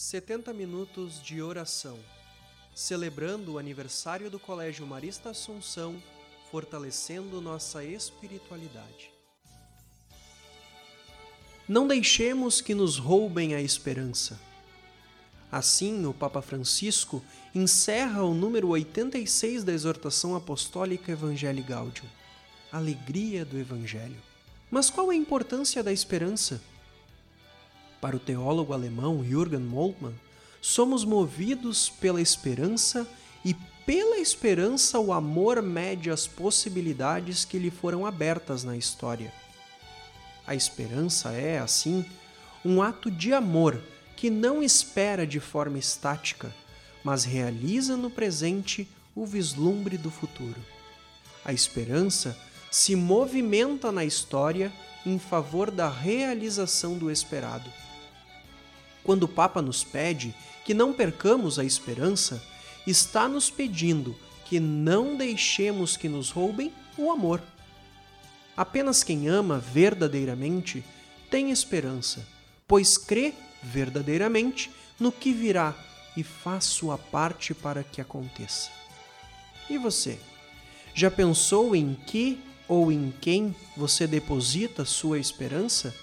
70 minutos de oração, celebrando o aniversário do Colégio Marista Assunção, fortalecendo nossa espiritualidade. Não deixemos que nos roubem a esperança. Assim, o Papa Francisco encerra o número 86 da exortação apostólica Evangelii Gaudium, alegria do Evangelho. Mas qual a importância da esperança? Para o teólogo alemão Jürgen Moltmann, somos movidos pela esperança e pela esperança o amor mede as possibilidades que lhe foram abertas na história. A esperança é, assim, um ato de amor que não espera de forma estática, mas realiza no presente o vislumbre do futuro. A esperança se movimenta na história em favor da realização do esperado. Quando o Papa nos pede que não percamos a esperança, está nos pedindo que não deixemos que nos roubem o amor. Apenas quem ama verdadeiramente tem esperança, pois crê verdadeiramente no que virá e faz sua parte para que aconteça. E você? Já pensou em que ou em quem você deposita sua esperança?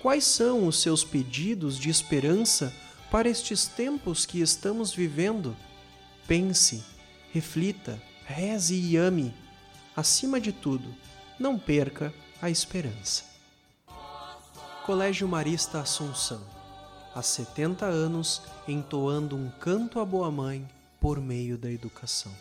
Quais são os seus pedidos de esperança para estes tempos que estamos vivendo? Pense, reflita, reze e ame. Acima de tudo, não perca a esperança. Colégio Marista Assunção há 70 anos entoando um canto à boa mãe por meio da educação.